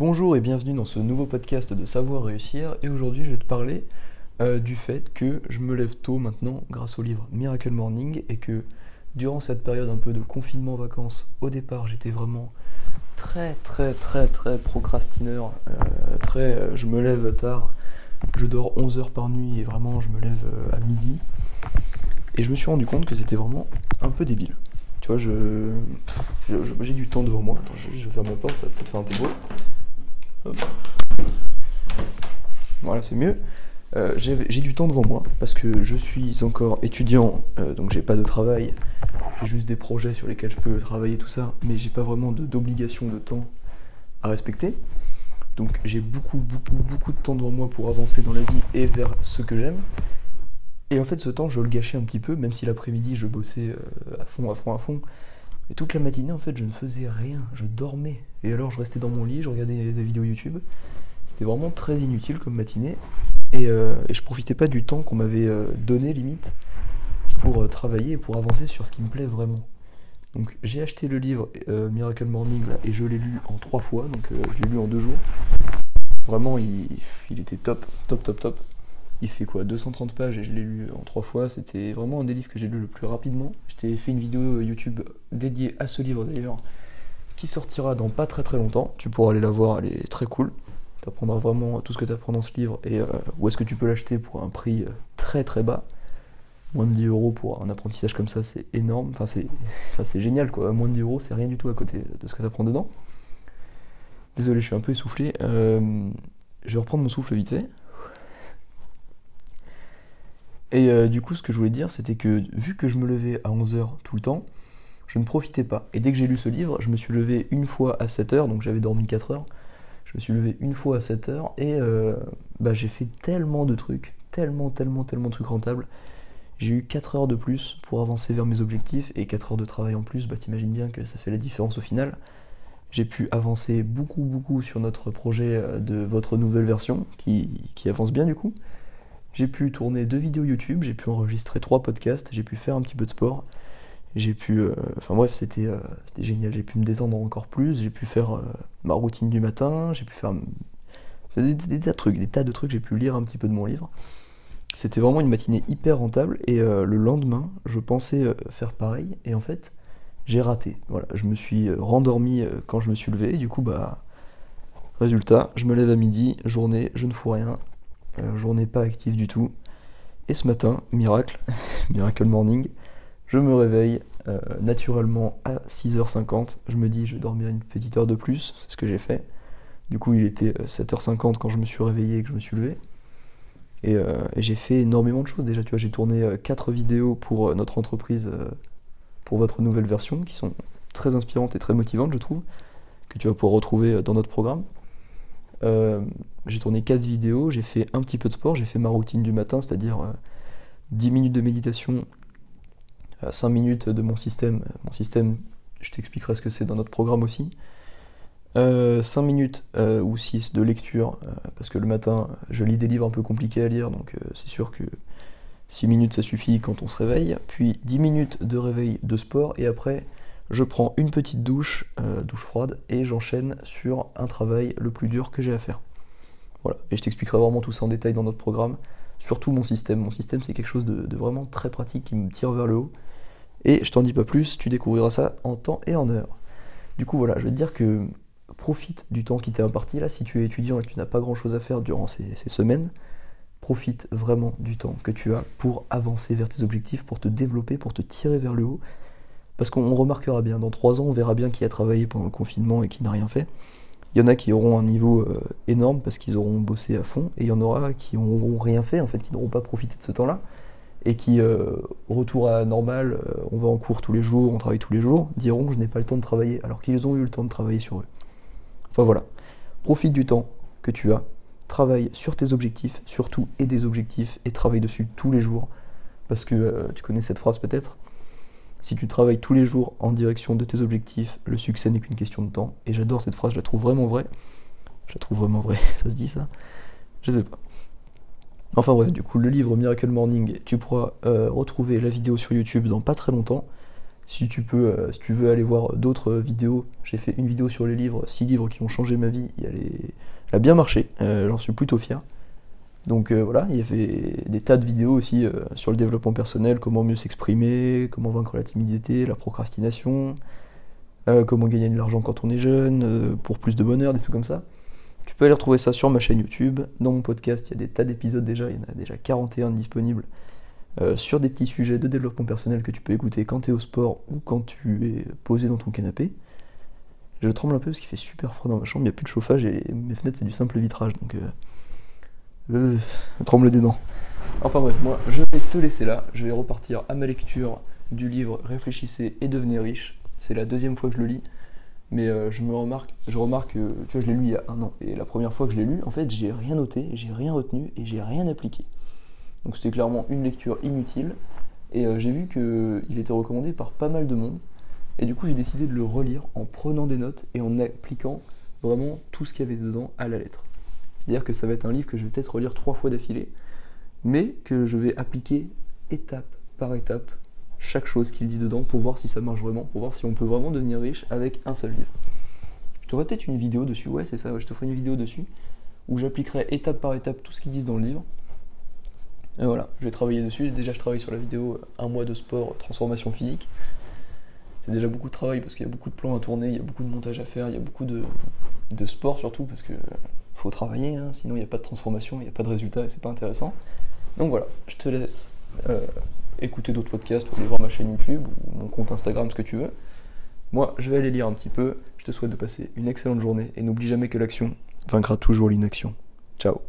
Bonjour et bienvenue dans ce nouveau podcast de Savoir Réussir et aujourd'hui je vais te parler euh, du fait que je me lève tôt maintenant grâce au livre Miracle Morning et que durant cette période un peu de confinement vacances, au départ j'étais vraiment très très très très procrastineur, euh, très euh, je me lève tard, je dors 11 heures par nuit et vraiment je me lève à midi et je me suis rendu compte que c'était vraiment un peu débile. Tu vois, je, j'ai du temps devant moi. Je, je vais fermer ma porte, ça va peut-être faire un peu beau. Voilà, c'est mieux. Euh, j'ai du temps devant moi parce que je suis encore étudiant, euh, donc j'ai pas de travail. J'ai juste des projets sur lesquels je peux travailler, tout ça, mais j'ai pas vraiment d'obligation de, temps à respecter. Donc j'ai beaucoup, beaucoup, beaucoup de temps devant moi pour avancer dans la vie et vers ce que j'aime. Et en fait, ce temps, je le gâchais un petit peu, même si l'après-midi, je bossais euh, à fond, à fond, à fond. Et toute la matinée, en fait, je ne faisais rien, je dormais. Et alors, je restais dans mon lit, je regardais des vidéos YouTube. C'était vraiment très inutile comme matinée. Et, euh, je profitais pas du temps qu'on m'avait euh, donné, limite, pour euh, travailler et pour avancer sur ce qui me plaît vraiment. Donc, j'ai acheté le livre Miracle Morning et je l'ai lu en trois fois. Donc, je l'ai lu en deux jours. Vraiment, il, il était top, top, top, top. Il fait quoi 230 pages et je l'ai lu en trois fois. C'était vraiment un des livres que j'ai lu le plus rapidement. Je t'ai fait une vidéo YouTube dédiée à ce livre d'ailleurs, qui sortira dans pas très très longtemps. Tu pourras aller la voir, elle est très cool. Tu apprendras vraiment tout ce que tu apprends dans ce livre et euh, où est-ce que tu peux l'acheter pour un prix euh, très très bas. Moins de 10 euros pour un apprentissage comme ça, c'est énorme. Enfin, c'est enfin, génial quoi. Moins de 10 euros, c'est rien du tout à côté de ce que tu apprends dedans. Désolé, je suis un peu essoufflé. Euh, je vais reprendre mon souffle vite fait. Et euh, du coup, ce que je voulais dire, c'était que vu que je me levais à 11h tout le temps, je ne profitais pas. Et dès que j'ai lu ce livre, je me suis levé une fois à 7h, donc j'avais dormi 4 heures. Je me suis levé une fois à 7h et euh, bah, j'ai fait tellement de trucs, tellement, tellement, tellement de trucs rentables. J'ai eu 4 heures de plus pour avancer vers mes objectifs et 4 heures de travail en plus, bah t'imagines bien que ça fait la différence au final. J'ai pu avancer beaucoup, beaucoup sur notre projet euh, de votre nouvelle version qui, qui avance bien du coup. J'ai pu tourner deux vidéos YouTube, j'ai pu enregistrer trois podcasts, j'ai pu faire un petit peu de sport. J'ai pu. Euh, enfin bref, c'était euh, génial. J'ai pu me détendre encore plus, j'ai pu faire euh, ma routine du matin, j'ai pu faire des, tas de trucs, des tas de trucs, j'ai pu lire un petit peu de mon livre. C'était vraiment une matinée hyper rentable et le lendemain, je pensais faire pareil et en fait, j'ai raté. Voilà, je me suis rendormi quand je me suis levé et du coup, bah. Résultat, je me lève à midi, journée, je ne fous rien, euh, journée pas active du tout. Et ce matin, miracle, miracle morning, je me réveille euh, naturellement à 6h50. Je me dis, je vais dormir une petite heure de plus, c'est ce que j'ai fait. Du coup, il était 7h50 euh, quand je me suis réveillé et que je me suis levé. Et, j'ai fait énormément de choses déjà. Tu vois, j'ai tourné 4 vidéos pour notre entreprise, pour votre nouvelle version, qui sont très inspirantes et très motivantes, je trouve, que tu vas pouvoir retrouver dans notre programme. Euh, j'ai tourné 4 vidéos, j'ai fait un petit peu de sport, j'ai fait ma routine du matin, c'est-à-dire 10 euh, minutes de méditation, 5 euh, minutes de mon système. Mon système, je t'expliquerai ce que c'est dans notre programme aussi. 5 minutes ou 6 de lecture, parce que le matin, je lis des livres un peu compliqués à lire, donc c'est sûr que 6 minutes ça suffit quand on se réveille. Puis 10 minutes de réveil de sport, et après je prends une petite douche, euh, douche froide, et j'enchaîne sur un travail le plus dur que j'ai à faire. Voilà, et je t'expliquerai vraiment tout ça en détail dans notre programme, surtout mon système. Mon système, c'est quelque chose de, vraiment très pratique qui me tire vers le haut. Et je t'en dis pas plus, tu découvriras ça en temps et en heure. Du coup, voilà, je vais te dire que profite du temps qui t'est imparti là, si tu es étudiant et que tu n'as pas grand chose à faire durant ces semaines. Profite vraiment du temps que tu as pour avancer vers tes objectifs, pour te développer, pour te tirer vers le haut parce qu'on remarquera bien, dans trois ans, on verra bien qui a travaillé pendant le confinement et qui n'a rien fait. Il y en a qui auront un niveau euh, énorme parce qu'ils auront bossé à fond, et il y en aura qui n'auront rien fait, en fait, qui n'auront pas profité de ce temps-là, et qui, euh, retour à normal, euh, on va en cours tous les jours, on travaille tous les jours, diront que je n'ai pas le temps de travailler, alors qu'ils ont eu le temps de travailler sur eux. Enfin voilà, profite du temps que tu as, travaille sur tes objectifs, surtout, et des objectifs, et travaille dessus tous les jours, parce que tu connais cette phrase peut-être, si tu travailles tous les jours en direction de tes objectifs, le succès n'est qu'une question de temps. Et j'adore cette phrase, je la trouve vraiment vraie. Je la trouve vraiment vraie, ça se dit ça? Je sais pas. Enfin bref, du coup, le livre Miracle Morning, tu pourras euh, retrouver la vidéo sur YouTube dans pas très longtemps. Si tu peux, si tu veux aller voir d'autres vidéos, j'ai fait une vidéo sur les livres, 6 livres qui ont changé ma vie, elle, elle a bien marché, j'en suis plutôt fier. Donc voilà, il y avait des tas de vidéos aussi sur le développement personnel, comment mieux s'exprimer, comment vaincre la timidité, la procrastination, comment gagner de l'argent quand on est jeune, pour plus de bonheur, des trucs comme ça. Tu peux aller retrouver ça sur ma chaîne YouTube. Dans mon podcast, il y a des tas d'épisodes déjà, il y en a déjà 41 disponibles euh, sur des petits sujets de développement personnel que tu peux écouter quand tu es au sport ou quand tu es posé dans ton canapé. Je tremble un peu parce qu'il fait super froid dans ma chambre, il n'y a plus de chauffage et mes fenêtres c'est du simple vitrage donc euh, tremble des dents. Enfin bref, moi je vais te laisser là, je vais repartir à ma lecture du livre Réfléchissez et devenez riche. C'est la deuxième fois que je le lis. Mais euh, je me remarque que tu vois, je l'ai lu il y a un an. Et la première fois que je l'ai lu, en fait, j'ai rien noté, j'ai rien retenu et j'ai rien appliqué. Donc c'était clairement une lecture inutile. Et euh, j'ai vu qu'il était recommandé par pas mal de monde. Et du coup, j'ai décidé de le relire en prenant des notes et en appliquant vraiment tout ce qu'il y avait dedans à la lettre. C'est-à-dire que ça va être un livre que je vais peut-être relire trois fois d'affilée, mais que je vais appliquer étape par étape chaque chose qu'il dit dedans pour voir si ça marche vraiment, pour voir si on peut vraiment devenir riche avec un seul livre. Je te ferai peut-être une vidéo dessus, ouais c'est ça, je te ferai une vidéo dessus, où j'appliquerai étape par étape tout ce qu'ils disent dans le livre. Et voilà, je vais travailler dessus. Déjà, je travaille sur la vidéo euh, un mois de sport, transformation physique. C'est déjà beaucoup de travail parce qu'il y a beaucoup de plans à tourner, il y a beaucoup de montage à faire, il y a beaucoup de, sport surtout parce que faut travailler, hein, sinon il n'y a pas de transformation, il n'y a pas de résultat et c'est pas intéressant. Donc voilà, je te laisse euh, écouter d'autres podcasts ou aller voir ma chaîne YouTube ou mon compte Instagram, ce que tu veux. Moi, je vais aller lire un petit peu. Je te souhaite de passer une excellente journée et n'oublie jamais que l'action vaincra toujours l'inaction. Ciao